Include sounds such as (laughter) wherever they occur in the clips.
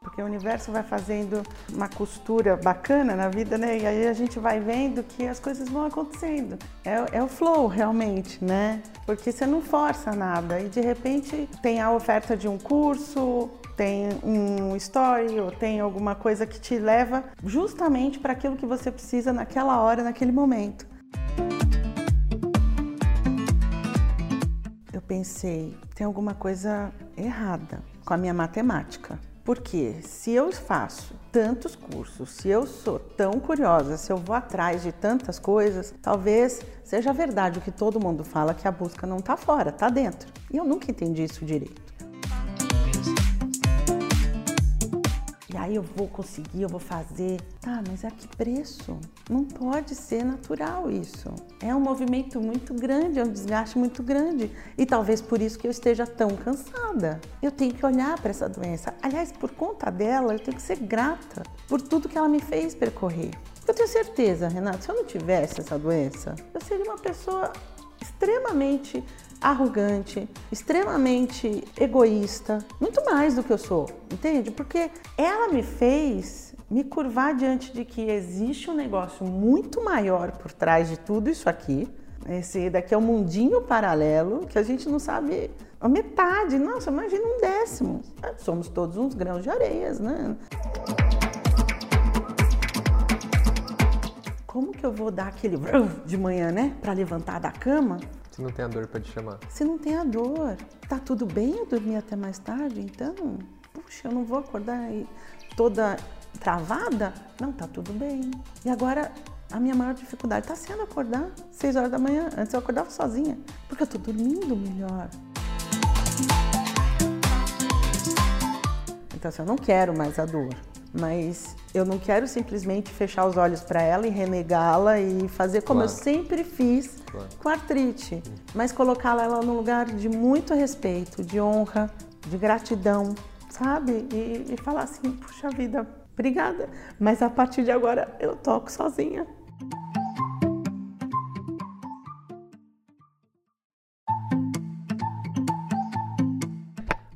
Porque o universo vai fazendo uma costura bacana na vida, né? E aí a gente vai vendo que as coisas vão acontecendo. É, é o flow, realmente, né? Porque você não força nada e de repente tem a oferta de um curso, tem um story ou tem alguma coisa que te leva justamente para aquilo que você precisa naquela hora, naquele momento. Pensei, tem alguma coisa errada com a minha matemática. Porque se eu faço tantos cursos, se eu sou tão curiosa, se eu vou atrás de tantas coisas, talvez seja verdade o que todo mundo fala que a busca não está fora, está dentro. E eu nunca entendi isso direito. E aí eu vou conseguir, eu vou fazer. Tá, mas a que preço? Não pode ser natural isso. É um movimento muito grande, é um desgaste muito grande. E talvez por isso que eu esteja tão cansada. Eu tenho que olhar para essa doença. Aliás, por conta dela, eu tenho que ser grata por tudo que ela me fez percorrer. Eu tenho certeza, Renato, se eu não tivesse essa doença, eu seria uma pessoa extremamente arrogante, extremamente egoísta, muito mais do que eu sou, entende? Porque ela me fez me curvar diante de que existe um negócio muito maior por trás de tudo isso aqui. Esse daqui é um mundinho paralelo que a gente não sabe a metade. Nossa, imagina um décimo. Somos todos uns grãos de areias, né? Como que eu vou dar aquele (laughs) de manhã, né, para levantar da cama? Se não tem a dor para te chamar. Se não tem a dor, tá tudo bem eu dormir até mais tarde, então, puxa, eu não vou acordar toda travada? Não, tá tudo bem. E agora a minha maior dificuldade está sendo acordar 6 horas da manhã. Antes eu acordava sozinha, porque eu tô dormindo melhor. Então, assim, eu não quero mais a dor mas eu não quero simplesmente fechar os olhos para ela e renegá-la e fazer como claro. eu sempre fiz claro. com a artrite, mas colocá-la ela num lugar de muito respeito, de honra, de gratidão, sabe? E, e falar assim, puxa vida, obrigada, mas a partir de agora eu toco sozinha.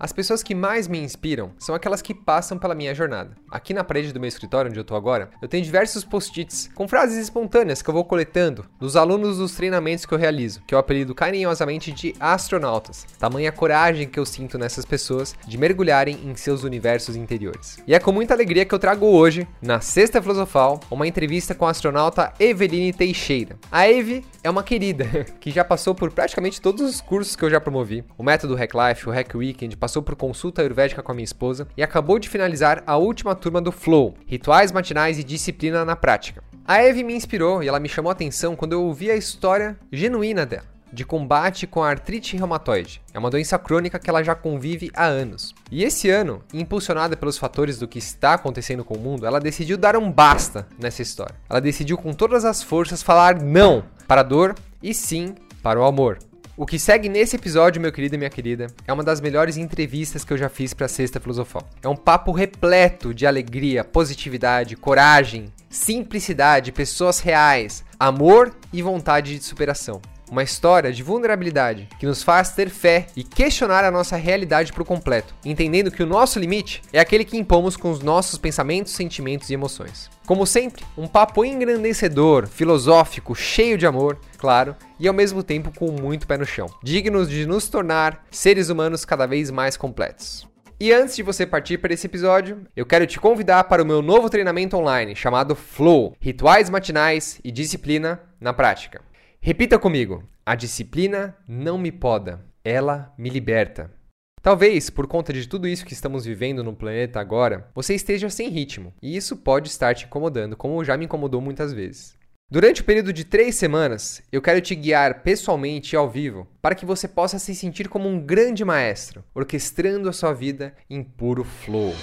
As pessoas que mais me inspiram são aquelas que passam pela minha jornada. Aqui na parede do meu escritório, onde eu tô agora, eu tenho diversos post-its com frases espontâneas que eu vou coletando dos alunos dos treinamentos que eu realizo, que eu apelido carinhosamente de astronautas. Tamanha coragem que eu sinto nessas pessoas de mergulharem em seus universos interiores. E é com muita alegria que eu trago hoje, na Sexta Filosofal, uma entrevista com a astronauta Eveline Teixeira. A Eve é uma querida (laughs) que já passou por praticamente todos os cursos que eu já promovi. O método Hack Life, o Hack Weekend, passou por consulta ayurvédica com a minha esposa e acabou de finalizar a última turma do Flow, rituais matinais e disciplina na prática. A Eve me inspirou e ela me chamou a atenção quando eu ouvi a história genuína dela de combate com a artrite reumatoide. É uma doença crônica que ela já convive há anos. E esse ano, impulsionada pelos fatores do que está acontecendo com o mundo, ela decidiu dar um basta nessa história. Ela decidiu com todas as forças falar não para a dor e sim para o amor. O que segue nesse episódio, meu querido e minha querida, é uma das melhores entrevistas que eu já fiz para Sexta Filosofal. É um papo repleto de alegria, positividade, coragem, simplicidade, pessoas reais, amor e vontade de superação. Uma história de vulnerabilidade que nos faz ter fé e questionar a nossa realidade por completo, entendendo que o nosso limite é aquele que impomos com os nossos pensamentos, sentimentos e emoções. Como sempre, um papo engrandecedor, filosófico, cheio de amor, claro, e ao mesmo tempo com muito pé no chão, dignos de nos tornar seres humanos cada vez mais completos. E antes de você partir para esse episódio, eu quero te convidar para o meu novo treinamento online chamado Flow Rituais Matinais e Disciplina na Prática. Repita comigo: a disciplina não me poda, ela me liberta. Talvez, por conta de tudo isso que estamos vivendo no planeta agora, você esteja sem ritmo, e isso pode estar te incomodando, como já me incomodou muitas vezes. Durante o período de três semanas, eu quero te guiar pessoalmente e ao vivo para que você possa se sentir como um grande maestro, orquestrando a sua vida em puro flow.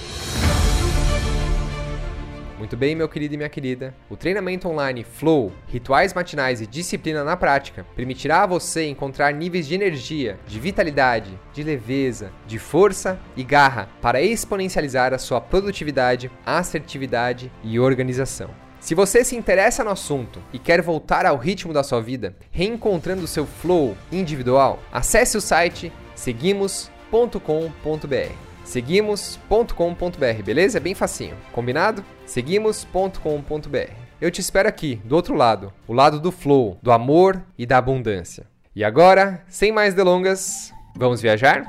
Muito bem, meu querido e minha querida. O treinamento online Flow, rituais matinais e disciplina na prática permitirá a você encontrar níveis de energia, de vitalidade, de leveza, de força e garra para exponencializar a sua produtividade, assertividade e organização. Se você se interessa no assunto e quer voltar ao ritmo da sua vida, reencontrando seu flow individual, acesse o site seguimos seguimos.com.br. Seguimos.com.br, beleza? É bem facinho. Combinado? Seguimos.com.br. Eu te espero aqui, do outro lado, o lado do flow, do amor e da abundância. E agora, sem mais delongas, vamos viajar?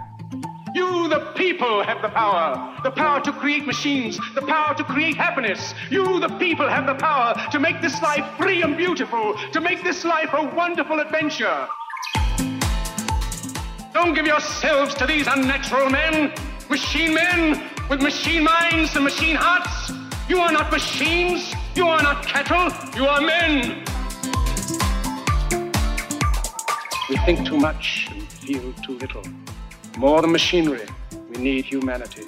You, the people, have the power. The power to create machines, the power to create happiness. You, the people, have the power to make this life free and beautiful, to make this life a wonderful adventure. Don't give yourselves to these unnatural men, machine men with machine minds and machine hearts. You are not machines, you are not cattle, you are men. We think too much and feel too little. More than machinery, we need humanity.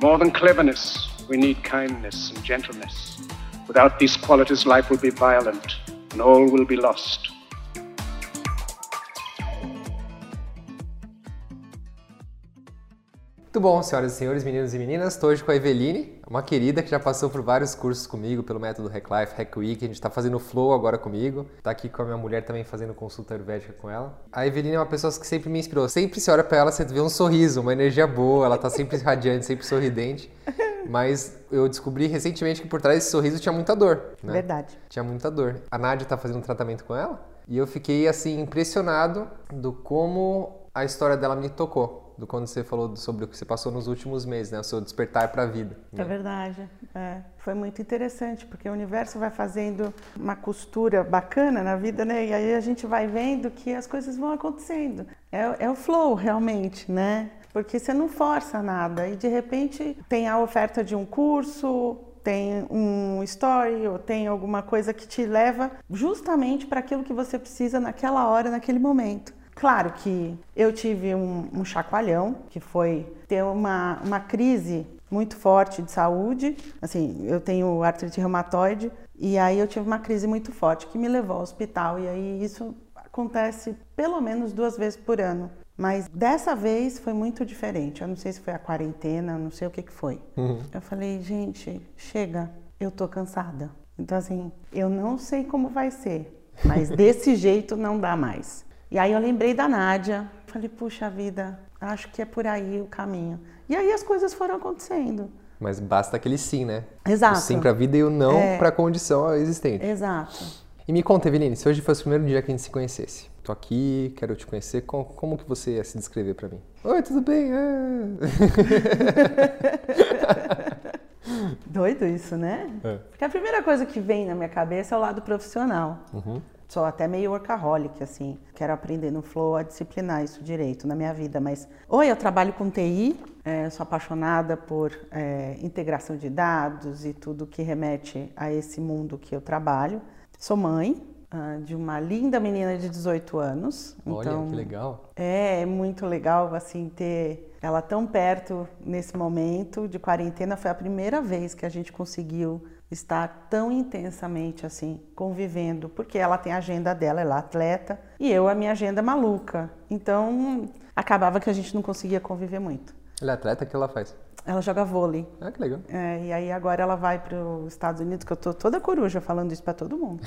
More than cleverness, we need kindness and gentleness. Without these qualities, life will be violent and all will be lost. Muito bom, senhoras e senhores, meninos e meninas. Estou hoje com a Eveline, uma querida que já passou por vários cursos comigo pelo método Hack Life, Hack Week. A gente está fazendo Flow agora comigo. Está aqui com a minha mulher também fazendo consulta ayurvédica com ela. A Eveline é uma pessoa que sempre me inspirou. Sempre se olha para ela, você vê um sorriso, uma energia boa. Ela está sempre (laughs) radiante, sempre sorridente. Mas eu descobri recentemente que por trás desse sorriso tinha muita dor. Né? Verdade. Tinha muita dor. A Nádia está fazendo um tratamento com ela e eu fiquei assim impressionado do como a história dela me tocou do quando você falou sobre o que você passou nos últimos meses, né? O seu despertar para a vida. Né? É verdade. É. Foi muito interessante, porque o universo vai fazendo uma costura bacana na vida, né? E aí a gente vai vendo que as coisas vão acontecendo. É, é o flow, realmente, né? Porque você não força nada e de repente tem a oferta de um curso, tem um story ou tem alguma coisa que te leva justamente para aquilo que você precisa naquela hora, naquele momento. Claro que eu tive um, um chacoalhão, que foi ter uma, uma crise muito forte de saúde. Assim, eu tenho artrite reumatoide e aí eu tive uma crise muito forte que me levou ao hospital. E aí isso acontece pelo menos duas vezes por ano. Mas dessa vez foi muito diferente. Eu não sei se foi a quarentena, não sei o que, que foi. Uhum. Eu falei, gente, chega, eu tô cansada. Então, assim, eu não sei como vai ser, mas desse (laughs) jeito não dá mais. E aí eu lembrei da Nádia, falei, puxa vida, acho que é por aí o caminho. E aí as coisas foram acontecendo. Mas basta aquele sim, né? Exato. O sim para a vida e o não é... para a condição existente. Exato. E me conta, Eveline, se hoje fosse o primeiro dia que a gente se conhecesse, tô aqui, quero te conhecer, como, como que você ia se descrever para mim? Oi, tudo bem? É. (laughs) Doido isso, né? É. Porque a primeira coisa que vem na minha cabeça é o lado profissional. Uhum sou até meio workaholic, assim. Quero aprender no Flow a disciplinar isso direito na minha vida. Mas, oi, eu trabalho com TI, é, sou apaixonada por é, integração de dados e tudo que remete a esse mundo que eu trabalho. Sou mãe uh, de uma linda menina de 18 anos. Olha, então, que legal. É, é muito legal, assim, ter ela tão perto nesse momento de quarentena. Foi a primeira vez que a gente conseguiu estar tão intensamente assim, convivendo, porque ela tem a agenda dela, ela é atleta, e eu a minha agenda maluca. Então, acabava que a gente não conseguia conviver muito. Ela é atleta, o que ela faz? Ela joga vôlei. Ah, que legal. É, e aí agora ela vai para os Estados Unidos, que eu tô toda coruja falando isso para todo mundo.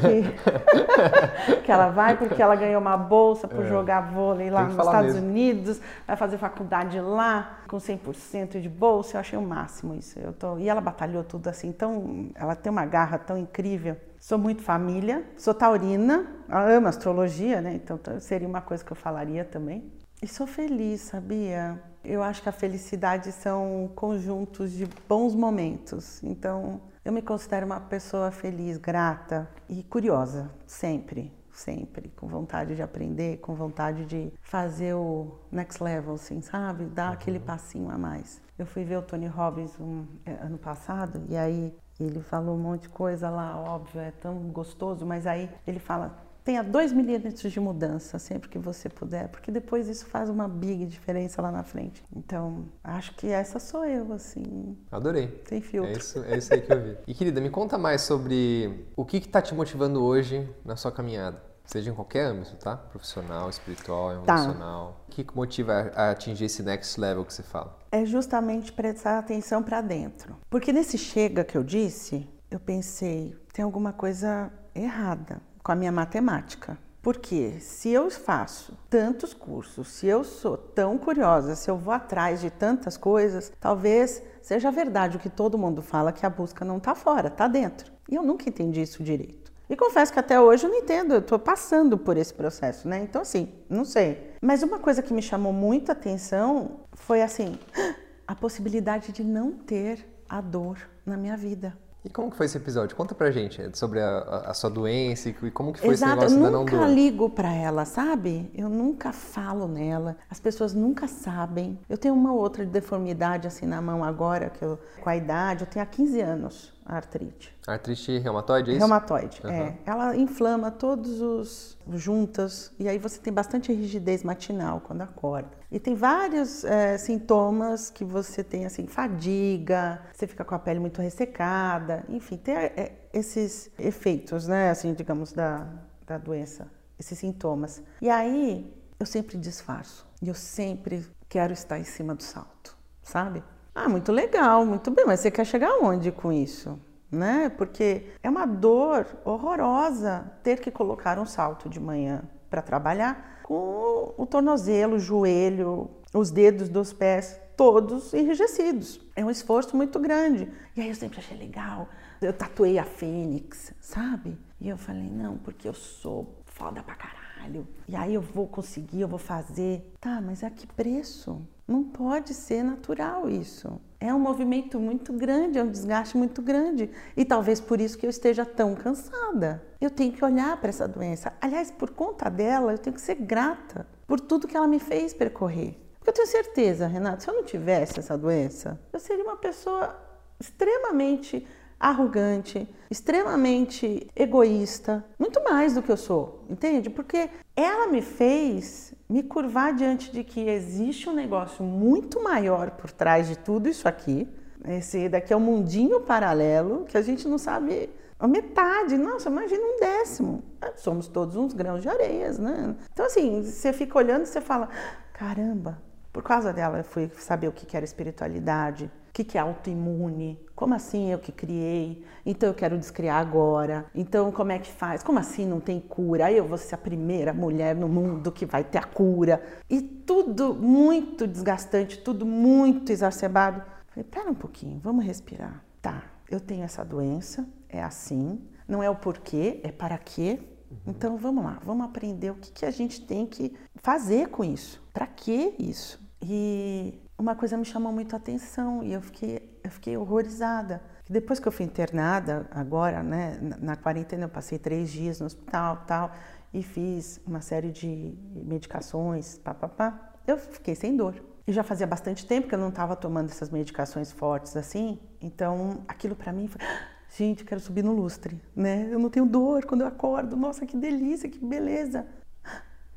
que, (laughs) que, ela vai porque ela ganhou uma bolsa por é. jogar vôlei lá nos Estados mesmo. Unidos, vai fazer faculdade lá com 100% de bolsa. Eu achei o máximo isso. Eu tô, e ela batalhou tudo assim, então ela tem uma garra tão incrível. Sou muito família, sou taurina, amo astrologia, né? Então seria uma coisa que eu falaria também. E sou feliz, sabia? Eu acho que a felicidade são conjuntos de bons momentos. Então, eu me considero uma pessoa feliz, grata e curiosa, sempre, sempre, com vontade de aprender, com vontade de fazer o next level, assim, sabe? Dar uhum. aquele passinho a mais. Eu fui ver o Tony Robbins um, é, ano passado e aí ele falou um monte de coisa lá, óbvio, é tão gostoso, mas aí ele fala tenha dois milímetros de mudança sempre que você puder, porque depois isso faz uma big diferença lá na frente. Então, acho que essa sou eu, assim. Adorei. Tem filtro. É isso, é isso aí que eu vi. (laughs) E querida, me conta mais sobre o que está te motivando hoje na sua caminhada. Seja em qualquer âmbito, tá? Profissional, espiritual, tá. emocional. Tá. O que motiva a atingir esse next level que você fala? É justamente prestar atenção para dentro. Porque nesse chega que eu disse, eu pensei, tem alguma coisa errada com a minha matemática. Porque se eu faço tantos cursos, se eu sou tão curiosa, se eu vou atrás de tantas coisas, talvez seja verdade o que todo mundo fala que a busca não está fora, está dentro. E eu nunca entendi isso direito. E confesso que até hoje eu não entendo, eu estou passando por esse processo, né? Então, assim, não sei. Mas uma coisa que me chamou muita atenção foi assim: (gasps) a possibilidade de não ter a dor na minha vida. E como que foi esse episódio? Conta pra gente sobre a, a sua doença e como que foi Exato, esse negócio eu da não nunca dor. ligo pra ela, sabe? Eu nunca falo nela. As pessoas nunca sabem. Eu tenho uma outra deformidade assim na mão agora, que eu, com a idade, eu tenho há 15 anos a artrite. Artrite reumatoide, é isso? Reumatoide, Uhum. é. Ela inflama todos os juntas e aí você tem bastante rigidez matinal quando acorda. E tem vários é, sintomas que você tem, assim, fadiga, você fica com a pele muito ressecada, enfim, tem é, esses efeitos, né, assim, digamos, da, da doença, esses sintomas. E aí eu sempre disfarço e eu sempre quero estar em cima do salto, sabe? Ah, muito legal, muito bem, mas você quer chegar aonde com isso? Né? Porque é uma dor horrorosa ter que colocar um salto de manhã para trabalhar com o tornozelo, o joelho, os dedos dos pés todos enrijecidos. É um esforço muito grande. E aí eu sempre achei legal. Eu tatuei a fênix, sabe? E eu falei, não, porque eu sou foda pra caralho. E aí eu vou conseguir, eu vou fazer. Tá, mas a que preço? Não pode ser natural isso. É um movimento muito grande, é um desgaste muito grande. E talvez por isso que eu esteja tão cansada. Eu tenho que olhar para essa doença. Aliás, por conta dela, eu tenho que ser grata por tudo que ela me fez percorrer. Porque eu tenho certeza, Renato, se eu não tivesse essa doença, eu seria uma pessoa extremamente arrogante, extremamente egoísta, muito mais do que eu sou, entende? Porque ela me fez me curvar diante de que existe um negócio muito maior por trás de tudo isso aqui. Esse daqui é um mundinho paralelo que a gente não sabe a metade. Nossa, imagina um décimo. Somos todos uns grãos de areias, né? Então, assim, você fica olhando e você fala: caramba, por causa dela eu fui saber o que era espiritualidade, o que é autoimune, como assim eu que criei, então eu quero descriar agora, então como é que faz, como assim não tem cura, aí eu vou ser a primeira mulher no mundo que vai ter a cura, e tudo muito desgastante, tudo muito exacerbado. Falei, pera um pouquinho, vamos respirar. Tá, eu tenho essa doença, é assim, não é o porquê, é para quê. Então vamos lá, vamos aprender o que, que a gente tem que fazer com isso. Para que isso? E uma coisa me chamou muito a atenção e eu fiquei, eu fiquei horrorizada. Depois que eu fui internada, agora, né, na, na quarentena, eu passei três dias no hospital tal, e fiz uma série de medicações, papapá. Eu fiquei sem dor. E já fazia bastante tempo que eu não estava tomando essas medicações fortes assim, então aquilo para mim foi gente, quero subir no lustre, né? Eu não tenho dor quando eu acordo. Nossa, que delícia, que beleza.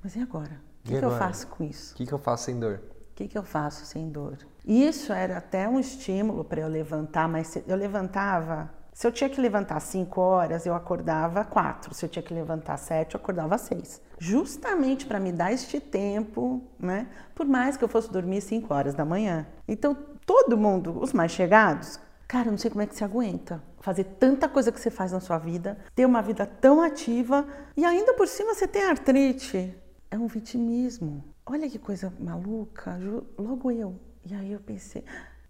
Mas e agora? O que, que eu faço com isso? O que, que eu faço sem dor? O que, que eu faço sem dor? Isso era até um estímulo para eu levantar, mas eu levantava. Se eu tinha que levantar 5 horas, eu acordava 4. Se eu tinha que levantar 7, eu acordava 6. Justamente para me dar este tempo, né? Por mais que eu fosse dormir 5 horas da manhã. Então, todo mundo, os mais chegados, cara, eu não sei como é que se aguenta. Fazer tanta coisa que você faz na sua vida, ter uma vida tão ativa e ainda por cima você tem artrite. É um vitimismo. Olha que coisa maluca, logo eu. E aí eu pensei,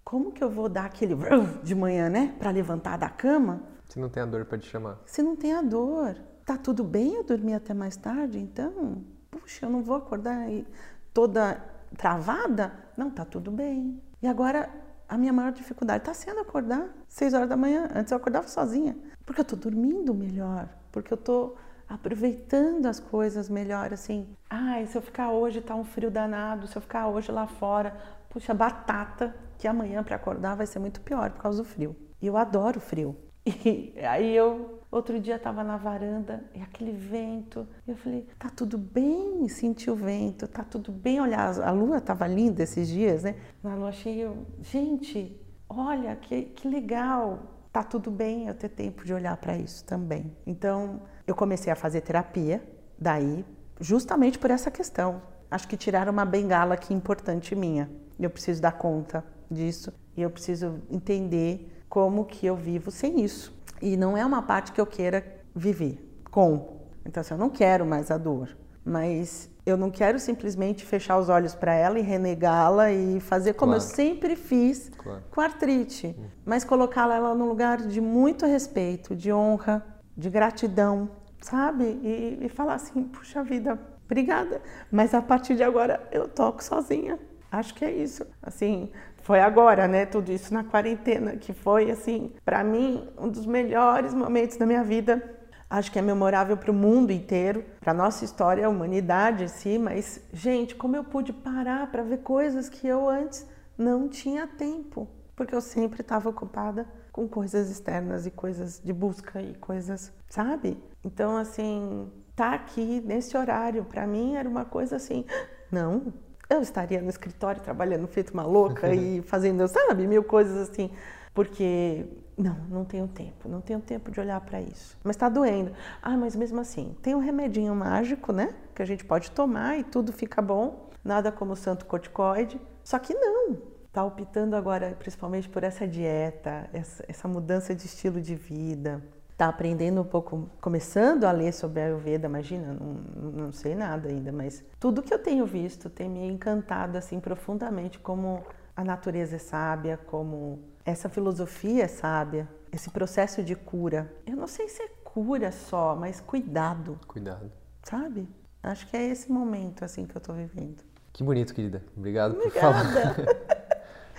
como que eu vou dar aquele de manhã, né, para levantar da cama, Se não tem a dor pra te chamar. se não tem a dor? Tá tudo bem eu dormir até mais tarde, então? Puxa, eu não vou acordar aí toda travada? Não, tá tudo bem. E agora a minha maior dificuldade está sendo acordar seis horas da manhã. Antes eu acordava sozinha, porque eu estou dormindo melhor, porque eu estou aproveitando as coisas melhor, assim. Ai, se eu ficar hoje tá um frio danado, se eu ficar hoje lá fora, puxa, batata, que amanhã para acordar vai ser muito pior por causa do frio. E eu adoro frio. (laughs) E aí eu, outro dia estava na varanda e aquele vento, e eu falei, tá tudo bem sentir o vento, tá tudo bem olhar, a lua estava linda esses dias, né? Na lua cheia, gente, olha que, que legal, tá tudo bem eu ter tempo de olhar para isso também. Então, eu comecei a fazer terapia, daí, justamente por essa questão. Acho que tiraram uma bengala aqui importante minha. Eu preciso dar conta disso e eu preciso entender como que eu vivo sem isso. E não é uma parte que eu queira viver com. Então, assim, eu não quero mais a dor, mas eu não quero simplesmente fechar os olhos para ela e renegá-la e fazer como Claro. eu sempre fiz Claro. com a artrite, mas colocá-la num lugar de muito respeito, de honra, de gratidão, sabe? E, e falar assim, puxa vida, obrigada, mas a partir de agora eu toco sozinha. Acho que é isso. Assim, foi agora, né? Tudo isso na quarentena, que foi assim, para mim, um dos melhores momentos da minha vida. Acho que é memorável para o mundo inteiro, para nossa história, a humanidade em si, mas gente, como eu pude parar para ver coisas que eu antes não tinha tempo, porque eu sempre estava ocupada com coisas externas e coisas de busca e coisas, sabe? Então, assim, tá aqui nesse horário para mim era uma coisa assim, não, eu estaria no escritório trabalhando feito uma louca e (laughs) fazendo, sabe, mil coisas assim, porque não, não tenho tempo, não tenho tempo de olhar para isso. Mas está doendo. Ah, mas mesmo assim, tem um remedinho mágico, né, que a gente pode tomar e tudo fica bom, nada como o santo corticoide. Só que não, tá optando agora principalmente por essa dieta, essa, essa mudança de estilo de vida. Tá aprendendo um pouco, começando a ler sobre a Ayurveda, imagina, não, não sei nada ainda, mas tudo que eu tenho visto tem me encantado assim profundamente como a natureza é sábia, como essa filosofia é sábia, esse processo de cura. Eu não sei se é cura só, mas cuidado, Cuidado. sabe? Acho que é esse momento assim que eu tô vivendo. Que bonito, querida. Obrigado por falar. (laughs)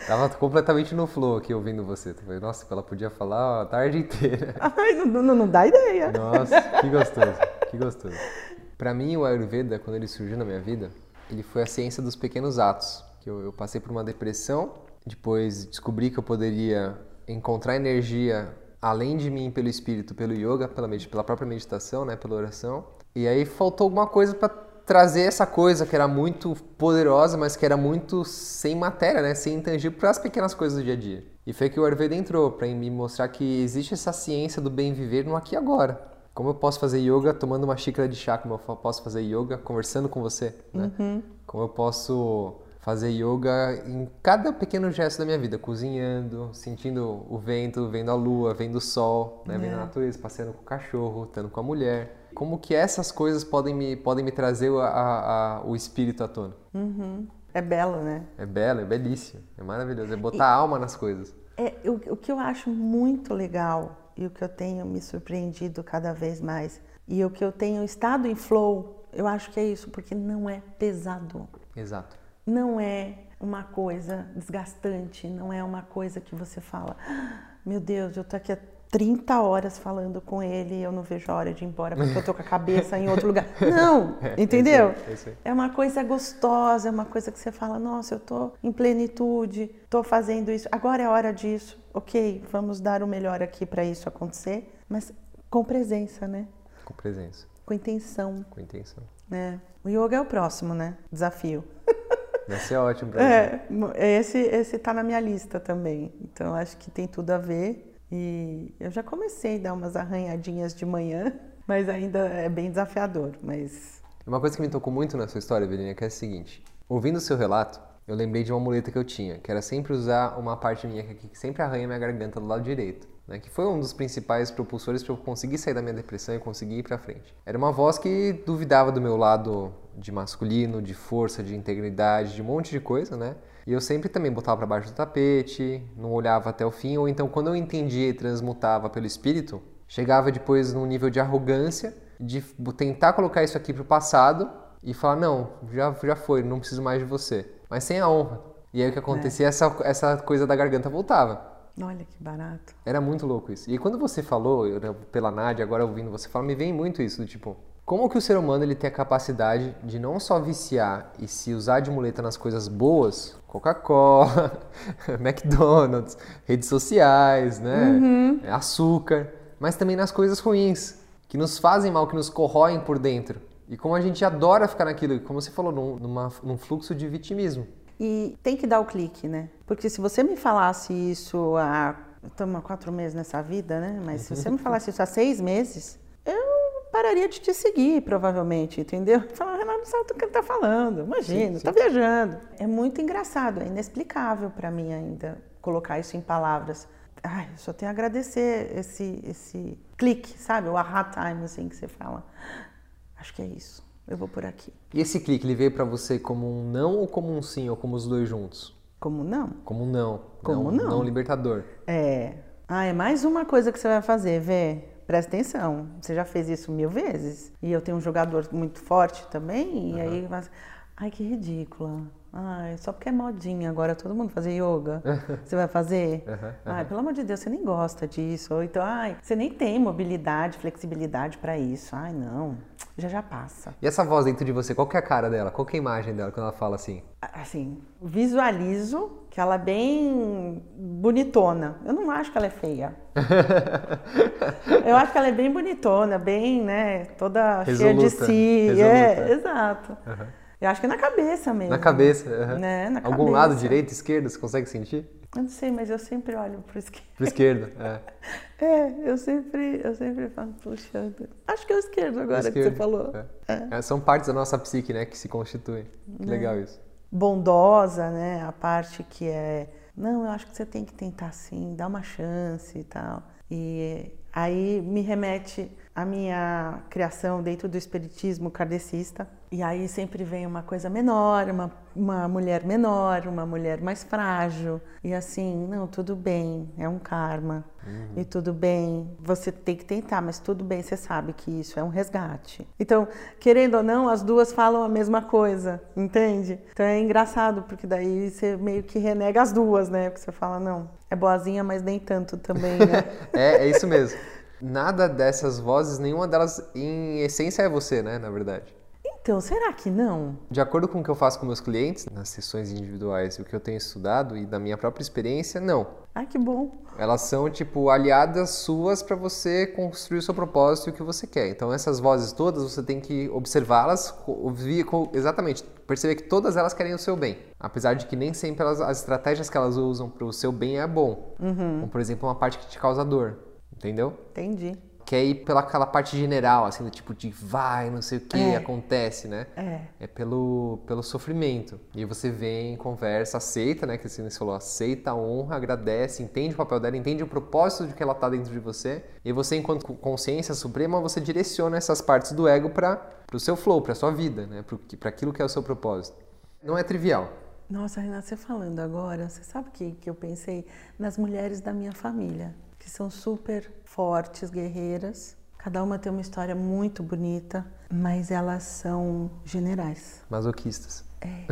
Tava completamente no flow aqui ouvindo você. Falei, Nossa, ela podia falar a tarde inteira. (laughs) Ai, não, não, não dá ideia. Nossa, (laughs) que gostoso, que gostoso. Pra mim, o Ayurveda, quando ele surgiu na minha vida, ele foi a ciência dos pequenos atos. Que eu, eu passei por uma depressão, depois descobri que eu poderia encontrar energia além de mim pelo espírito, pelo yoga, pela, pela própria meditação, né, pela oração. E aí faltou alguma coisa pra trazer essa coisa que era muito poderosa, mas que era muito sem matéria, né, sem intangível para as pequenas coisas do dia a dia. E foi que o Ayurveda entrou para me mostrar que existe essa ciência do bem viver no aqui e agora. Como eu posso fazer yoga tomando uma xícara de chá, como eu posso fazer yoga conversando com você, né? Como eu posso fazer yoga em cada pequeno gesto da minha vida, cozinhando, sentindo o vento, vendo a lua, vendo o sol, né? vendo a natureza, passeando com o cachorro, estando com a mulher. Como que essas coisas podem me, podem me trazer o- a- a- o espírito à tona? Uhum. É belo, né? É belo, é belíssimo, é maravilhoso, é botar alma nas coisas. É, o, o que eu acho muito legal e o que eu tenho me surpreendido cada vez mais e o que eu tenho estado em flow, eu acho que é isso, porque não é pesado. Exato. Não é uma coisa desgastante, não é uma coisa que você fala, "Ah, meu Deus, eu tô aqui há 30 horas falando com ele eu não vejo a hora de ir embora porque eu tô com a cabeça em outro lugar. (laughs) Não, É, entendeu? é é. É uma coisa gostosa, é uma coisa que você fala, nossa, eu tô em plenitude, tô fazendo isso, agora é hora disso. Ok, vamos dar o melhor aqui para isso acontecer, mas com presença, né? Com presença, Com intenção, com intenção. né? O yoga é o próximo, né? Desafio. (laughs) Vai ser ótimo pra mim. É, esse, esse tá na minha lista também. Então acho que tem tudo a ver. E eu já comecei a dar umas arranhadinhas de manhã, (laughs) mas ainda é bem desafiador. Mas Uma coisa que me tocou muito na sua história, Belinha, que é a seguinte. Ouvindo o seu relato, eu lembrei de uma muleta que eu tinha, que era sempre usar uma parte minha que sempre arranha minha garganta do lado direito. Né, que foi um dos principais propulsores para eu conseguir sair da minha depressão e conseguir ir para frente. Era uma voz que duvidava do meu lado de masculino, de força, de integridade, de um monte de coisa, né? E eu sempre também botava para baixo do tapete, não olhava até o fim, ou então quando eu entendia e transmutava pelo espírito, chegava depois num nível de arrogância, de tentar colocar isso aqui pro passado e falar, não, já, já foi, não preciso mais de você. Mas sem a honra. E aí o que acontecia, essa, essa coisa da garganta voltava. olha que barato. Era muito louco isso. E quando você falou, eu, pela Nádia, agora ouvindo você falar, me vem muito isso, do tipo, como que o ser humano ele tem a capacidade de não só viciar e se usar de muleta nas coisas boas, Coca-Cola, (laughs) McDonald's, redes sociais, né, açúcar, mas também nas coisas ruins, que nos fazem mal, que nos corroem por dentro. E como a gente adora ficar naquilo, como você falou, num, numa, num fluxo de vitimismo. E tem que dar o clique, né? Porque se você me falasse isso há. Estamos há quatro meses nessa vida, né? Mas se você me (laughs) falasse isso há seis meses, eu pararia de te seguir, provavelmente, entendeu? (laughs) Falar, Renato, não sabe do que ele tá falando. Imagina, tá viajando. É muito engraçado, é inexplicável para mim ainda colocar isso em palavras. Ai, só tenho a agradecer esse, esse clique, sabe? O aha time, assim, que você fala. Acho que é isso. Eu vou por aqui. E esse clique, ele veio para você como um não ou como um sim, ou como os dois juntos? Como não? Como não. Como não? Não libertador. É. Ah, é mais uma coisa que você vai fazer, Vê. Presta atenção. Você já fez isso mil vezes. E eu tenho um jogador muito forte também. E uhum. aí, ai, que ridícula. Ai, só porque é modinha agora todo mundo fazer yoga. (laughs) Você vai fazer? Uhum, uhum. Ai, pelo amor de Deus, você nem gosta disso. Ou então, ai, você nem tem mobilidade, flexibilidade para isso. Ai, não. Já já passa. E essa voz dentro de você, qual que é a cara dela? Qual que é a imagem dela quando ela fala assim? Assim, visualizo que ela é bem bonitona. Eu não acho que ela é feia. (laughs) eu acho que ela é bem bonitona, bem, né, toda Resoluta. cheia de si. Resoluta. É, exato. Uhum. Eu acho que é na cabeça mesmo. Na cabeça, uhum. né? Na Algum cabeça. lado, direito, esquerdo, você consegue sentir? Eu não sei, mas eu sempre olho pro esquerdo. Pro esquerdo, é. (laughs) é, eu sempre, eu sempre falo, puxa, acho que é o esquerdo agora esquerdo, que você falou. É. É. é. São partes da nossa psique, né, que se constituem. Que né? legal isso. Bondosa, né, a parte que é, não, eu acho que você tem que tentar sim, dar uma chance e tal. E aí me remete à minha criação dentro do espiritismo kardecista, e aí sempre vem uma coisa menor, uma, uma mulher menor, uma mulher mais frágil. E assim, não, tudo bem, é um karma. Uhum. E tudo bem, você tem que tentar, mas tudo bem, você sabe que isso é um resgate. Então, querendo ou não, as duas falam a mesma coisa, entende? Então é engraçado, porque daí você meio que renega as duas, né? Porque você fala, não, é boazinha, mas nem tanto também, né? (laughs) é, é isso mesmo. Nada dessas vozes, nenhuma delas em essência é você, né? Na verdade. Então, será que não? De acordo com o que eu faço com meus clientes, nas sessões individuais e o que eu tenho estudado e da minha própria experiência, não. Ai, que bom. Elas são, tipo, aliadas suas para você construir o seu propósito e o que você quer. Então, essas vozes todas, você tem que observá-las, ouvir exatamente, perceber que todas elas querem o seu bem. Apesar de que nem sempre elas, as estratégias que elas usam para o seu bem é bom. Uhum. Como, por exemplo, uma parte que te causa dor. Entendeu? Entendi quer ir pela aquela parte general, assim, do tipo de vai, não sei o que, é. acontece, né? É. É pelo, pelo sofrimento. E você vem, conversa, aceita, né? Que você falou, aceita, honra, agradece, entende o papel dela, entende o propósito de que ela tá dentro de você. E você, enquanto consciência suprema, você direciona essas partes do ego para o seu flow, para sua vida, né? Para aquilo que é o seu propósito. Não é trivial. Nossa, Renata, você falando agora, você sabe o que, que eu pensei? Nas mulheres da minha família que são super fortes, guerreiras. Cada uma tem uma história muito bonita, mas elas são generais. Masoquistas. É.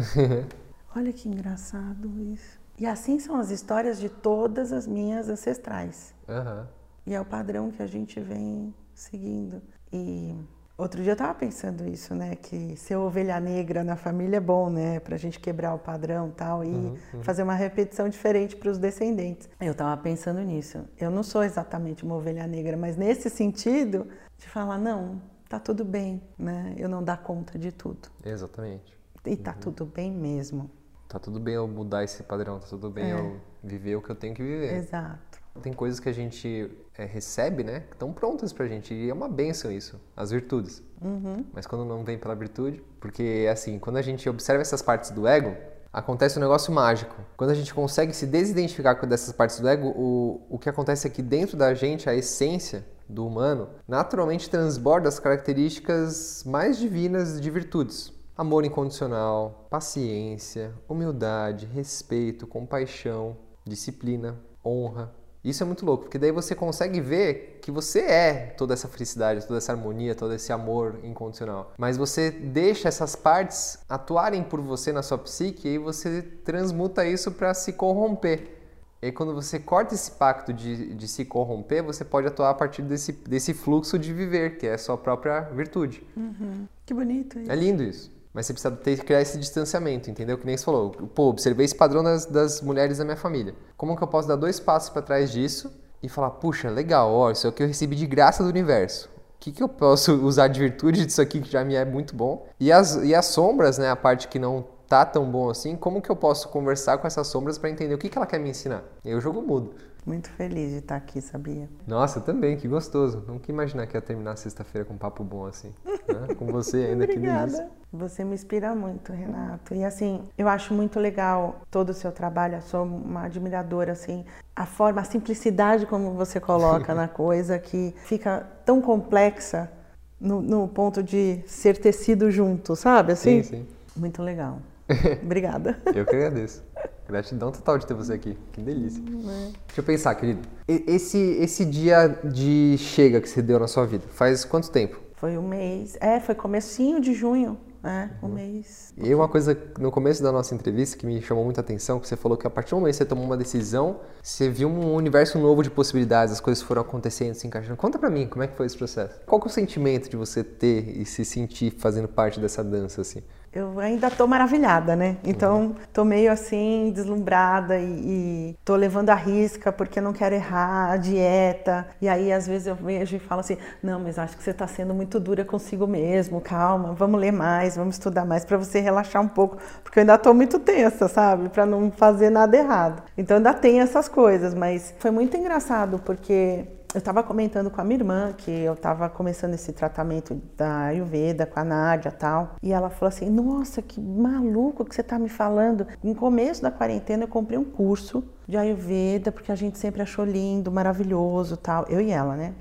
(laughs) Olha que engraçado isso. E assim são as histórias de todas as minhas ancestrais. Uhum. E é o padrão que a gente vem seguindo. E Outro dia eu estava pensando isso, né? Que ser ovelha negra na família é bom, né? Para a gente quebrar o padrão tal e uhum, uhum. fazer uma repetição diferente para os descendentes. Eu estava pensando nisso. Eu não sou exatamente uma ovelha negra, mas nesse sentido de falar não, tá tudo bem, né? Eu não dar conta de tudo. Exatamente. E tá uhum. tudo bem mesmo. Tá tudo bem eu mudar esse padrão, tá tudo bem é. eu viver o que eu tenho que viver. Exato. Tem coisas que a gente é, recebe, né? Que estão prontas pra gente. E é uma benção isso, as virtudes. Uhum. Mas quando não vem pela virtude, porque assim, quando a gente observa essas partes do ego, acontece um negócio mágico. Quando a gente consegue se desidentificar com dessas partes do ego, o, o que acontece é que dentro da gente, a essência do humano, naturalmente transborda as características mais divinas de virtudes. Amor incondicional, paciência, humildade, respeito, compaixão, disciplina, honra, isso é muito louco, porque daí você consegue ver que você é toda essa felicidade, toda essa harmonia, todo esse amor incondicional. Mas você deixa essas partes atuarem por você na sua psique e você transmuta isso para se corromper. E aí, quando você corta esse pacto de, de se corromper, você pode atuar a partir desse, desse fluxo de viver, que é a sua própria virtude. Uhum. Que bonito isso. É lindo isso. Mas você precisa ter, criar esse distanciamento, entendeu? Que nem você falou. Pô, observei esse padrão das, das mulheres da minha família. Como que eu posso dar dois passos para trás disso e falar, puxa, legal, ó, isso é o que eu recebi de graça do universo. O que, que eu posso (laughs) usar de virtude disso aqui que já me é muito bom? E as, e as sombras, né, a parte que não tá tão bom assim, como que eu posso conversar com essas sombras para entender o que, que ela quer me ensinar? E aí o jogo muda. Muito feliz de estar aqui, sabia? Nossa, também, que gostoso. Nunca imaginar que ia terminar sexta-feira com um papo bom assim. Né? Com você (laughs) ainda, que delícia. Você me inspira muito, Renato. E assim, eu acho muito legal todo o seu trabalho. Eu sou uma admiradora, assim. A forma, a simplicidade como você coloca (laughs) na coisa, que fica tão complexa no, no ponto de ser tecido junto, sabe? Assim? Sim, sim. Muito legal. (laughs) Obrigada. Eu que agradeço. Gratidão total de ter você aqui. Que delícia. Deixa eu pensar, querido. Esse, esse dia de chega que você deu na sua vida, faz quanto tempo? Foi um mês. É, foi comecinho de junho. É, um Uhum. mês. E uma coisa no começo da nossa entrevista que me chamou muita atenção, que você falou que a partir do momento que você tomou uma decisão, você viu um universo novo de possibilidades, as coisas foram acontecendo, se encaixando. Conta pra mim, como é que foi esse processo? Qual que é o sentimento de você ter e se sentir fazendo parte dessa dança, assim? Eu ainda tô maravilhada, né? Então, tô meio assim, deslumbrada e, e tô levando a risca porque não quero errar a dieta. E aí, às vezes, eu vejo e falo assim: não, mas acho que você tá sendo muito dura consigo mesmo, calma, vamos ler mais, vamos estudar mais para você relaxar um pouco, porque eu ainda tô muito tensa, sabe? Para não fazer nada errado. Então, ainda tem essas coisas, mas foi muito engraçado porque eu estava comentando com a minha irmã que eu estava começando esse tratamento da Ayurveda com a Nádia tal. E ela falou assim: Nossa, que maluco que você está me falando. No começo da quarentena eu comprei um curso de Ayurveda, porque a gente sempre achou lindo, maravilhoso tal. Eu e ela, né?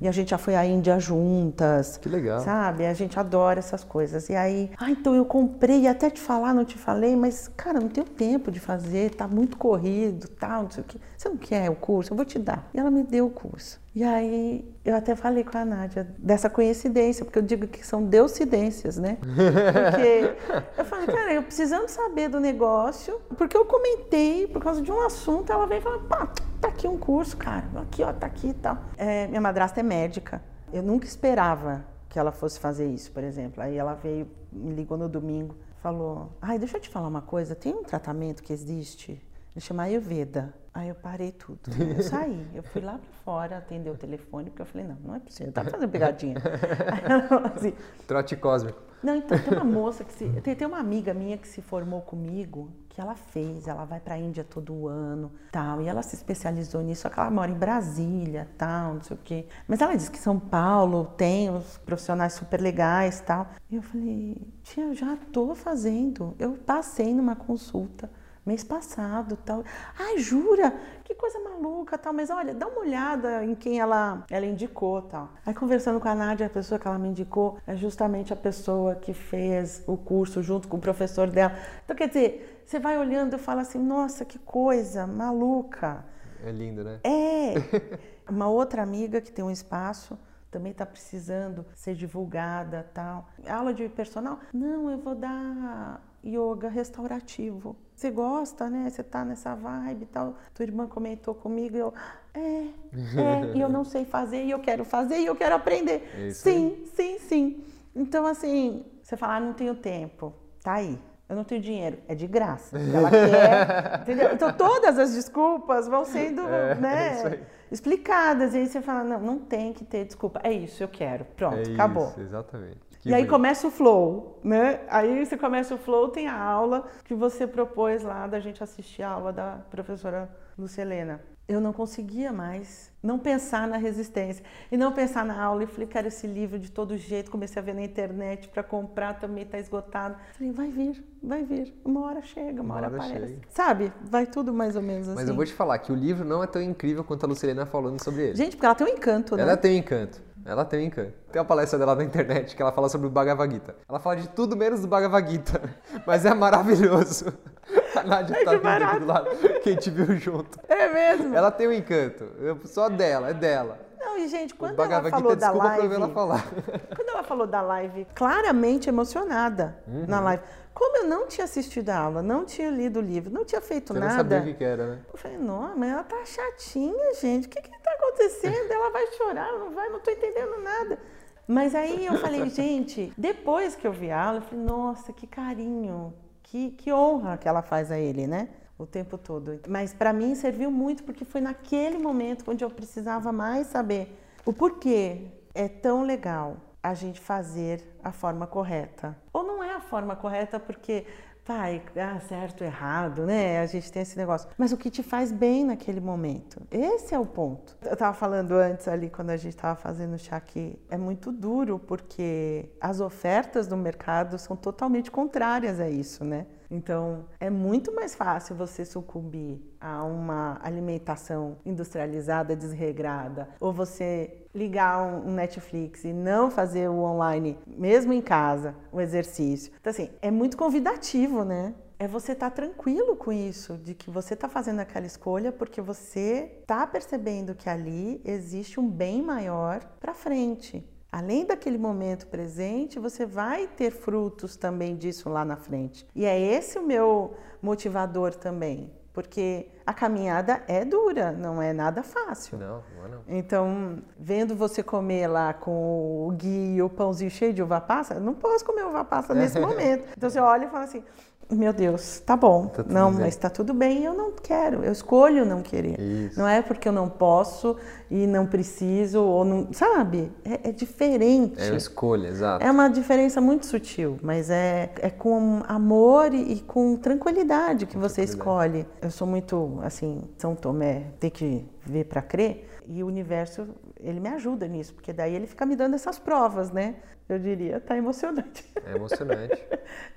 E a gente já foi à Índia juntas. Que legal. Sabe? A gente adora essas coisas. E aí, ah, então eu comprei, até te falar, não te falei, mas, cara, não tenho tempo de fazer, tá muito corrido, tal, não sei o quê. Você não quer o curso? Eu vou te dar. E ela me deu o curso. E aí, eu até falei com a Nádia dessa coincidência, porque eu digo que são deucidências, né? Porque (laughs) eu falei, cara, eu precisando saber do negócio, porque eu comentei por causa de um assunto, ela veio e falou, pá, tá aqui um curso, cara, aqui, ó, tá aqui e tal. É, minha madrasta é médica. Eu nunca esperava que ela fosse fazer isso, por exemplo. Aí ela veio, me ligou no domingo, falou: Ai, deixa eu te falar uma coisa, tem um tratamento que existe, ele chama Ayurveda. Aí eu parei tudo. Eu saí, eu fui lá pra fora atender o telefone, porque eu falei: Não, não é possível, tá fazendo pegadinha. (laughs) Assim: Trote cósmico. não, então tem uma moça que se. Tem, tem uma amiga minha que se formou comigo, que ela fez, ela vai pra Índia todo ano, tal, e ela se especializou nisso, só que ela mora em Brasília, tal, não sei o quê. Mas ela disse que São Paulo tem os profissionais super legais, tal. E eu falei, tia, eu já tô fazendo. Eu passei numa consulta mês passado, tal. Ai, jura? Que coisa maluca, tal. Mas olha, dá uma olhada em quem ela, ela indicou, tal. Aí conversando com a Nádia, a pessoa que ela me indicou é justamente a pessoa que fez o curso junto com o professor dela. Então, quer dizer, você vai olhando e fala assim, nossa, que coisa maluca. É lindo, né? É. (laughs) Uma outra amiga que tem um espaço também está precisando ser divulgada, tal. Aula de personal? Não, eu vou dar yoga restaurativo. Você gosta, né? Você tá nessa vibe e tal. Tua irmã comentou comigo, eu, é, é, e eu não sei fazer, e eu quero fazer, e eu quero aprender. É isso sim, sim, sim. Então, assim, você fala, ah, não tenho tempo, tá aí. Eu não tenho dinheiro, é de graça. Ela (laughs) quer, entendeu? Então, todas as desculpas vão sendo, É, né? é isso aí. explicadas. E aí você fala, não, não tem que ter desculpa. É isso, eu quero. Pronto, é acabou. Isso, exatamente. Que e aí bonito. começa o flow, né? Aí você começa o flow, tem a aula que você propôs lá da gente assistir a aula da professora Lucelena. Eu não conseguia mais não pensar na resistência e não pensar na aula. E falei, cara, esse livro de todo jeito. Comecei a ver na internet para comprar, também está esgotado. Falei, vai vir, vai vir. Uma hora chega, uma, Uma hora, hora aparece. chega. Sabe? Vai tudo mais ou menos assim. Mas eu vou te falar que o livro não é tão incrível quanto a Lucilena falando sobre ele. Gente, porque ela tem um encanto, né? Ela tem um encanto. Ela tem encanto. Tem uma palestra dela na internet que ela fala sobre o Bhagavad Gita. Ela fala de tudo menos do Bhagavad Gita. (laughs) Mas é maravilhoso. (laughs) A Nádia tá que vindo do lado, que a gente viu junto. É mesmo? Ela tem um encanto. Só dela, é dela. Não, e gente, quando ela falou da live... ela falar. (laughs) Quando ela falou da live, claramente emocionada Uhum. na live. Como eu não tinha assistido a aula, não tinha lido o livro, não tinha feito Você não nada. sabia o que, que era, né? Eu falei, não, mas ela tá chatinha, gente. O que que tá acontecendo? Ela vai chorar, ela não vai, não tô entendendo nada. Mas aí eu falei, (laughs) gente, depois que eu vi a aula, eu falei, nossa, que carinho, que, que honra que ela faz a ele, né? O tempo todo. Mas para mim serviu muito porque foi naquele momento onde eu precisava mais saber o porquê é tão legal a gente fazer a forma correta. Ou não é a forma correta porque vai, ah, certo, errado, né? A gente tem esse negócio. Mas o que te faz bem naquele momento. Esse é o ponto. Eu tava falando antes ali, quando a gente tava fazendo chá, que é muito duro, porque as ofertas do mercado são totalmente contrárias a isso, né? Então, é muito mais fácil você sucumbir a uma alimentação industrializada, desregrada, ou você ligar um Netflix e não fazer o online, mesmo em casa, o exercício. Então, assim, é muito convidativo, né? É você estar tá tranquilo com isso, de que você está fazendo aquela escolha porque você está percebendo que ali existe um bem maior para frente. Além daquele momento presente, você vai ter frutos também disso lá na frente. E é esse o meu motivador também, porque a caminhada é dura, não é nada fácil. Não, não é não. Então, vendo você comer lá com o gui e o pãozinho cheio de uva passa, não posso comer uva passa nesse (laughs) momento. Então você olha e fala assim: meu Deus, tá bom. Tá não, bem. mas tá tudo bem, eu não quero, eu escolho não querer. Isso. Não é porque eu não posso e não preciso, ou não. Sabe? É, é diferente. É uma escolha, exato. É uma diferença muito sutil, mas é, é com amor e, e com tranquilidade que com você escolhe. Eu sou muito, assim, São Tomé, tem que ver para crer, e o universo, ele me ajuda nisso, porque daí ele fica me dando essas provas, né? eu diria. Tá emocionante. (laughs) É emocionante.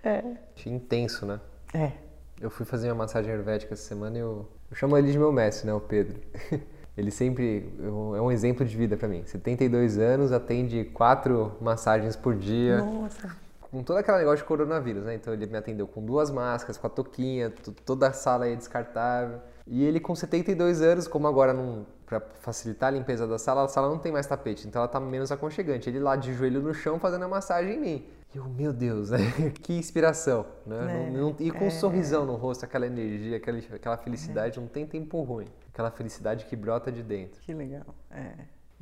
é. Intenso, né? É. Eu fui fazer uma massagem ayurvédica essa semana e eu, eu chamo ele de meu mestre, né, o Pedro. (laughs) Ele sempre é um exemplo de vida para mim. 72 anos, atende quatro massagens por dia. Nossa. Com todo aquele negócio de coronavírus, né? Então ele me atendeu com duas máscaras, com a toquinha, toda a sala aí descartável. E ele com 72 anos, como agora não para facilitar a limpeza da sala, a sala não tem mais tapete, então ela tá menos aconchegante. Ele lá de joelho no chão fazendo a massagem em mim. E eu, meu Deus, né? (laughs) que inspiração, né? É, não, não, e com é, um sorrisão no rosto, aquela energia, aquela, aquela felicidade, é. não tem tempo ruim. Aquela felicidade que brota de dentro. Que legal, é.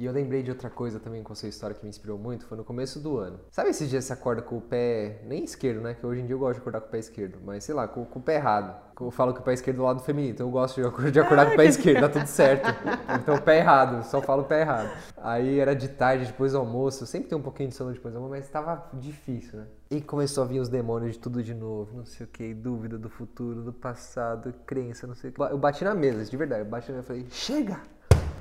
E eu lembrei de outra coisa também com a sua história que me inspirou muito, foi no começo do ano. Sabe esses dias você acorda com o pé, nem esquerdo, né? Que hoje em dia eu gosto de acordar com o pé esquerdo, mas sei lá, com, com o pé errado. Eu falo que o pé esquerdo é do lado feminino, então eu gosto de, de acordar com o pé esquerdo, dá tudo (laughs) certo. Então o pé errado, só falo o pé errado. Aí era de tarde, depois do almoço, eu sempre tenho um pouquinho de sono depois do almoço, mas estava difícil, né? E começou a vir os demônios de tudo de novo, não sei o que, dúvida do futuro, do passado, crença, não sei o que. Eu bati na mesa, de verdade, eu bati na mesa e falei, chega!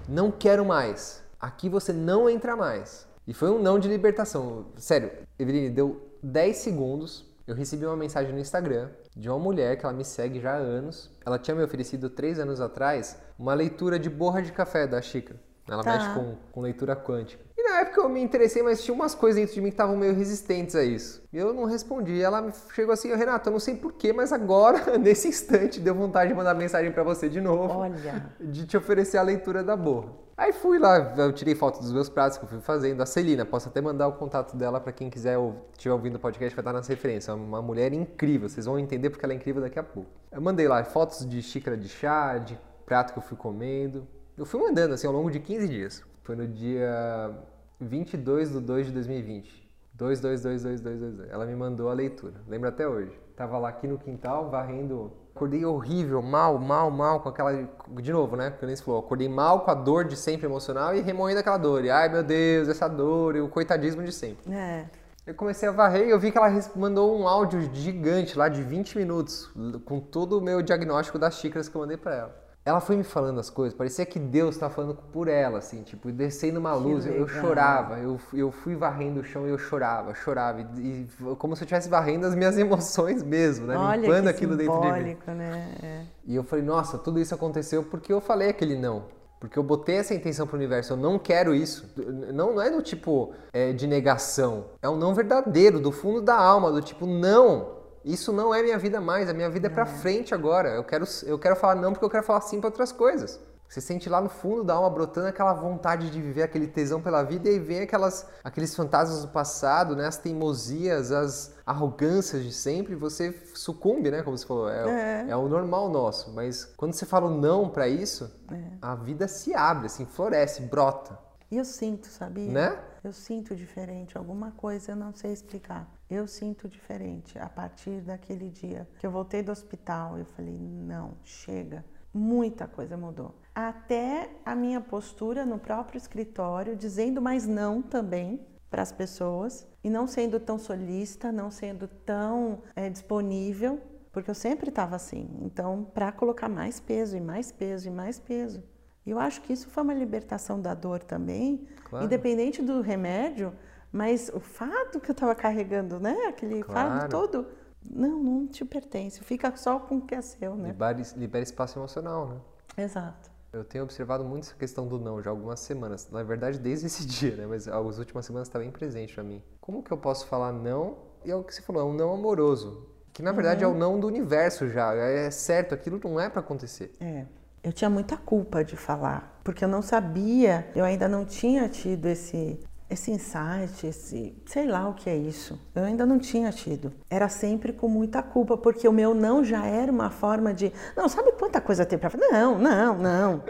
Não quero mais aqui você não entra mais. E foi um não de libertação. Sério, Eveline, deu 10 segundos. Eu recebi uma mensagem no Instagram de uma mulher que ela me segue já há anos. Ela tinha me oferecido três anos atrás uma leitura de borra de café da xícara. Ela tá. mexe com, com leitura quântica. E na época eu me interessei, mas tinha umas coisas dentro de mim que estavam meio resistentes a isso. E eu não respondi. Ela chegou assim, Renato, eu não sei porquê, mas agora, (laughs) nesse instante, deu vontade de mandar mensagem para você de novo. Olha. De te oferecer a leitura da borra. Aí fui lá, eu tirei foto dos meus pratos que eu fui fazendo. A Celina, posso até mandar o contato dela para quem quiser estiver ouvindo o podcast, vai estar nas referências. É uma mulher incrível, vocês vão entender porque ela é incrível daqui a pouco. Eu mandei lá fotos de xícara de chá, de prato que eu fui comendo. Eu fui mandando assim ao longo de 15 dias. Foi no dia 22 de 2 de 2020. 222222. Ela me mandou a leitura. Lembro até hoje. Tava lá aqui no quintal varrendo acordei horrível, mal, mal, mal com aquela. De novo, né? Que nem se falou, acordei mal com a dor de sempre emocional e remoendo aquela dor. E ai meu Deus, essa dor e o coitadismo de sempre. É. Eu comecei a varrer e eu vi que ela mandou um áudio gigante lá de 20 minutos, com todo o meu diagnóstico das xícaras que eu mandei para ela ela foi me falando as coisas, parecia que Deus estava falando por ela, assim, tipo, descendo uma luz, eu, eu, chorava, eu, eu fui varrendo o chão e eu chorava, chorava, e, e como se eu estivesse varrendo as minhas (laughs) emoções mesmo, né, Olha limpando aquilo dentro de mim. Né? É. E eu falei, nossa, tudo isso aconteceu porque eu falei aquele não, porque eu botei essa intenção pro universo, eu não quero isso. Não, não é do tipo é, de negação, é um não verdadeiro, do fundo da alma, do tipo, não, isso não é minha vida mais, a minha vida é, é para frente agora. Eu quero, eu quero falar não porque eu quero falar sim para outras coisas. Você sente lá no fundo da alma brotando aquela vontade de viver, aquele tesão pela vida e aí vem aquelas, aqueles fantasmas do passado, né? as teimosias, as arrogâncias de sempre, você sucumbe, né? Como você falou, é, é. é o normal nosso. Mas quando você fala não para isso, é. a vida se abre, assim, floresce, brota. E eu sinto, sabia? Né? Eu sinto diferente, alguma coisa eu não sei explicar. Eu sinto diferente a partir daquele dia que eu voltei do hospital. Eu falei: não, chega. Muita coisa mudou. Até a minha postura no próprio escritório, dizendo mais não também para as pessoas e não sendo tão solista, não sendo tão é, disponível, porque eu sempre estava assim. Então, para colocar mais peso e mais peso e mais peso. Eu acho que isso foi uma libertação da dor também, claro. independente do remédio, mas o fato que eu estava carregando, né? Aquele claro. fardo todo, Não, não te pertence. Fica só com o que é seu, né? Libera, libera espaço emocional, né? Exato. Eu tenho observado muito essa questão do não já algumas semanas. Na verdade, desde esse (laughs) dia, né? Mas as últimas semanas está bem presente para mim. Como que eu posso falar não? E é o que você falou, é um não amoroso. Que na verdade Uhum. é o não do universo já. É certo, aquilo não é para acontecer. É. Eu tinha muita culpa de falar, porque eu não sabia, eu ainda não tinha tido esse esse insight, esse, sei lá o que é isso. Eu ainda não tinha tido. Era sempre com muita culpa, porque o meu não já era uma forma de, não, sabe quanta coisa tem para fazer? Não, não, não.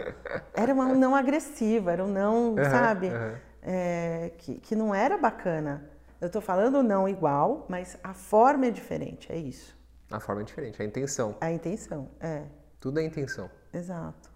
Era um não agressivo, era um não, sabe? aham. É, que, que não era bacana. Eu tô falando não igual, mas a forma é diferente, é isso. A forma é diferente, a intenção. A intenção, é. Tudo é intenção. Exato.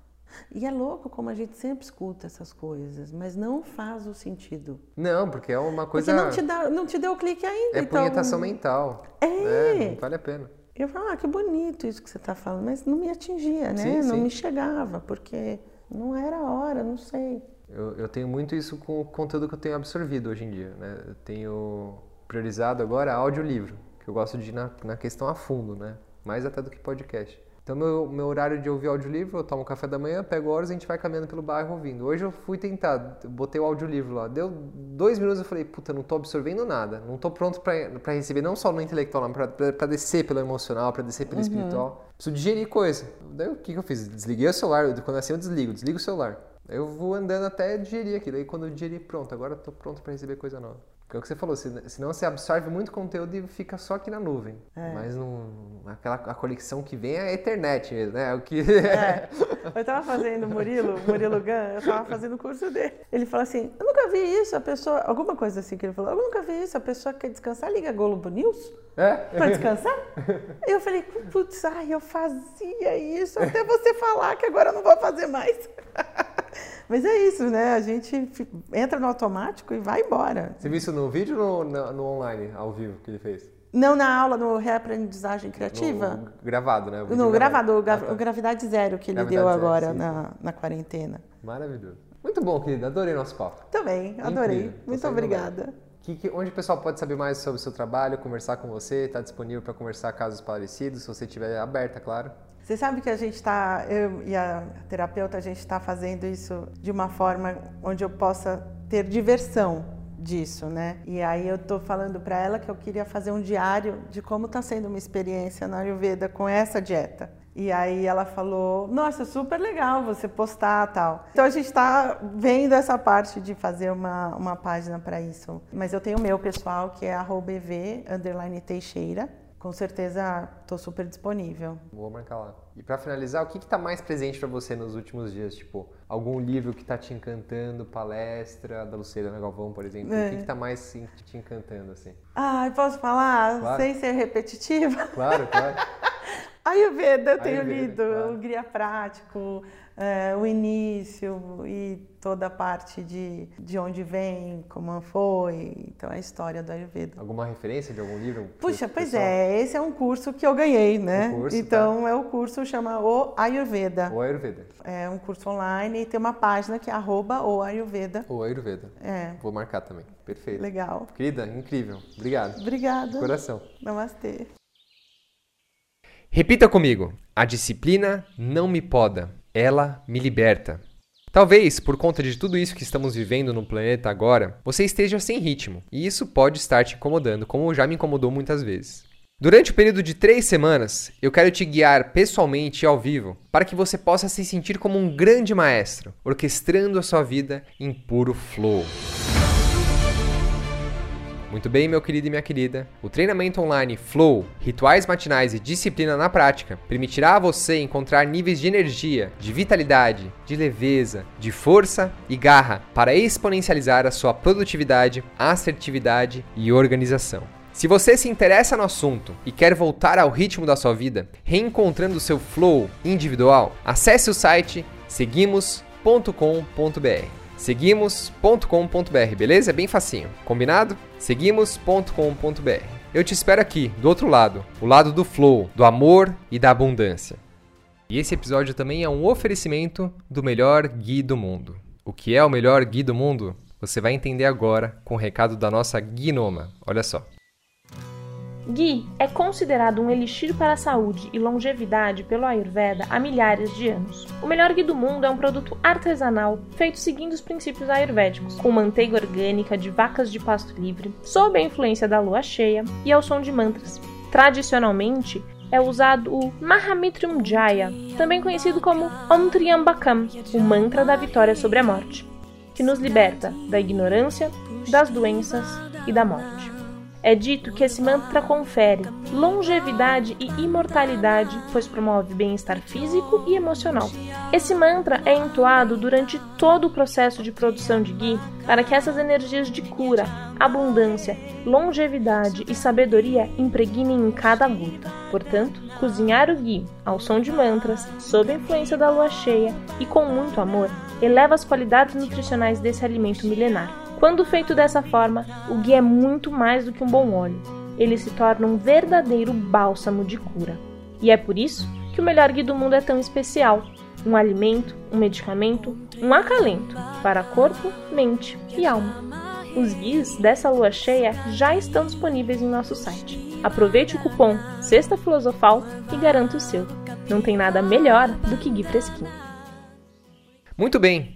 E é louco como a gente sempre escuta essas coisas, mas não faz o sentido. Não, porque é uma coisa. Porque não te, dá, não te deu o clique ainda. É então, punhetação mental. É. né? Não vale a pena. Eu falo, ah, que bonito isso que você está falando, mas não me atingia, né? Sim, não sim. me chegava, porque não era a hora, não sei. Eu, eu tenho muito isso com o conteúdo que eu tenho absorvido hoje em dia. Né? Eu tenho priorizado agora audiolivro, que eu gosto de ir na, na questão a fundo, né? mais até do que podcast. Então, meu, meu horário de ouvir audiolivro, eu tomo café da manhã, pego horas e a gente vai caminhando pelo bairro ouvindo. Hoje eu fui tentar, botei o audiolivro lá. Deu dois minutos eu falei, puta, não tô absorvendo nada. Não tô pronto pra receber, não só no intelectual, mas pra descer pelo emocional, pra descer pelo espiritual. Preciso digerir coisa. Daí o que, que eu fiz? Desliguei o celular, quando assim eu desligo, desligo o celular. Eu vou andando até digerir aquilo. Aí quando eu digerir, pronto, agora eu tô pronto pra receber coisa nova. Que é o que você falou, se- senão você absorve muito conteúdo e fica só aqui na nuvem. Mas não, aquela, a conexão que vem é a internet mesmo, né? É o que... É. (laughs) Eu tava fazendo, Murilo, Murilo Gun, eu tava fazendo o curso dele. Ele falou assim: Eu nunca vi isso, a pessoa. Alguma coisa assim que ele falou: Eu nunca vi isso, a pessoa quer descansar, liga Globo News É? pra descansar. eu falei: Putz, ai, eu fazia isso até você falar que agora eu não vou fazer mais. Mas é isso, né? A gente entra no automático e vai embora. Você viu isso no vídeo ou no, no- online, ao vivo, que ele fez? Não na aula, no reaprendizagem criativa. No, gravado, né? O No, gravado, o, gra- Ah, tá. o Gravidade Zero que ele Gravidade deu agora na, na quarentena. Maravilhoso. Muito bom, querida. Adorei nosso papo. Também, adorei. Incrível. Muito obrigada. Que, que- onde o pessoal pode saber mais sobre o seu trabalho, conversar com você, está disponível para conversar casos parecidos, se você estiver aberta, claro. Você sabe que a gente está, eu e a terapeuta, a gente está fazendo isso de uma forma onde eu possa ter diversão disso, né? E aí eu tô falando para ela que eu queria fazer um diário de como está sendo uma experiência na Ayurveda com essa dieta. E aí ela falou, nossa, super legal você postar tal. Então a gente está vendo essa parte de fazer uma, uma página para isso. Mas eu tenho o meu pessoal que é arroba EV, underline Teixeira. Com certeza estou super disponível. Vou marcar lá. E para finalizar, o que está mais presente para você nos últimos dias? Tipo, algum livro que está te encantando, palestra da Luciana Galvão, por exemplo. É. O que está mais assim, te encantando, assim? Ai, posso falar? Claro. Sem ser repetitiva? Claro, claro. (laughs) Ayurveda, eu tenho Ayurveda, lido claro. o Guia Prático, é, o início e toda a parte de, de onde vem, como foi, então a história do Ayurveda. Alguma referência de algum livro? Puxa, pois pessoal? é, esse é um curso que eu ganhei, né? Um curso, então é o curso chama O Ayurveda. O Ayurveda. É um curso online e tem uma página que é arroba o Ayurveda. O Ayurveda. É, Vou marcar também. Perfeito. legal. Querida, incrível. Obrigado. Obrigada. Coração. Namastê. Repita comigo. A disciplina não me poda, ela me liberta. Talvez, por conta de tudo isso que estamos vivendo no planeta agora, você esteja sem ritmo, e isso pode estar te incomodando, como já me incomodou muitas vezes. Durante o período de três semanas, eu quero te guiar pessoalmente e ao vivo para que você possa se sentir como um grande maestro, orquestrando a sua vida em puro flow. Muito bem, meu querido e minha querida. O treinamento online Flow, rituais matinais e disciplina na prática permitirá a você encontrar níveis de energia, de vitalidade, de leveza, de força e garra para exponencializar a sua produtividade, assertividade e organização. Se você se interessa no assunto e quer voltar ao ritmo da sua vida, reencontrando seu flow individual, acesse o site seguimos.com.br. Seguimos.com.br, beleza? É bem facinho. Combinado? Seguimos.com.br. Eu te espero aqui, do outro lado, o lado do flow, do amor e da abundância. E esse episódio também é um oferecimento do melhor gui do mundo. O que é o melhor gui do mundo? Você vai entender agora com o recado da nossa Guinoma. Olha só. Ghee é considerado um elixir para a saúde e longevidade pelo Ayurveda há milhares de anos. O melhor ghee do mundo é um produto artesanal feito seguindo os princípios ayurvédicos, com manteiga orgânica de vacas de pasto livre, sob a influência da lua cheia e ao som de mantras. Tradicionalmente, é usado o Mahamitrum Jaya, também conhecido como Om Triambakam, o mantra da vitória sobre a morte, que nos liberta da ignorância, das doenças e da morte. É dito que esse mantra confere longevidade e imortalidade, pois promove bem-estar físico e emocional. Esse mantra é entoado durante todo o processo de produção de ghee para que essas energias de cura, abundância, longevidade e sabedoria impregnem em cada gota. Portanto, cozinhar o ghee ao som de mantras, sob a influência da lua cheia e com muito amor, eleva as qualidades nutricionais desse alimento milenar. Quando feito dessa forma, o ghee é muito mais do que um bom óleo. Ele se torna um verdadeiro bálsamo de cura. E é por isso que o melhor ghee do mundo é tão especial. Um alimento, um medicamento, um acalento para corpo, mente e alma. Os guias dessa lua cheia já estão disponíveis em nosso site. Aproveite o cupom Sexta Filosofal e garanta o seu. Não tem nada melhor do que ghee fresquinho. Muito bem,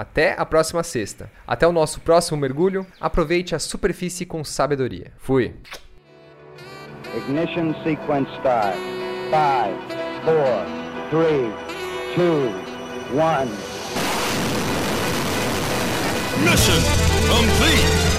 Até a próxima sexta. Até o nosso próximo mergulho. Aproveite a superfície com sabedoria. Fui. Ignition sequence start. 5, 4, 3, 2, 1. Mission complete.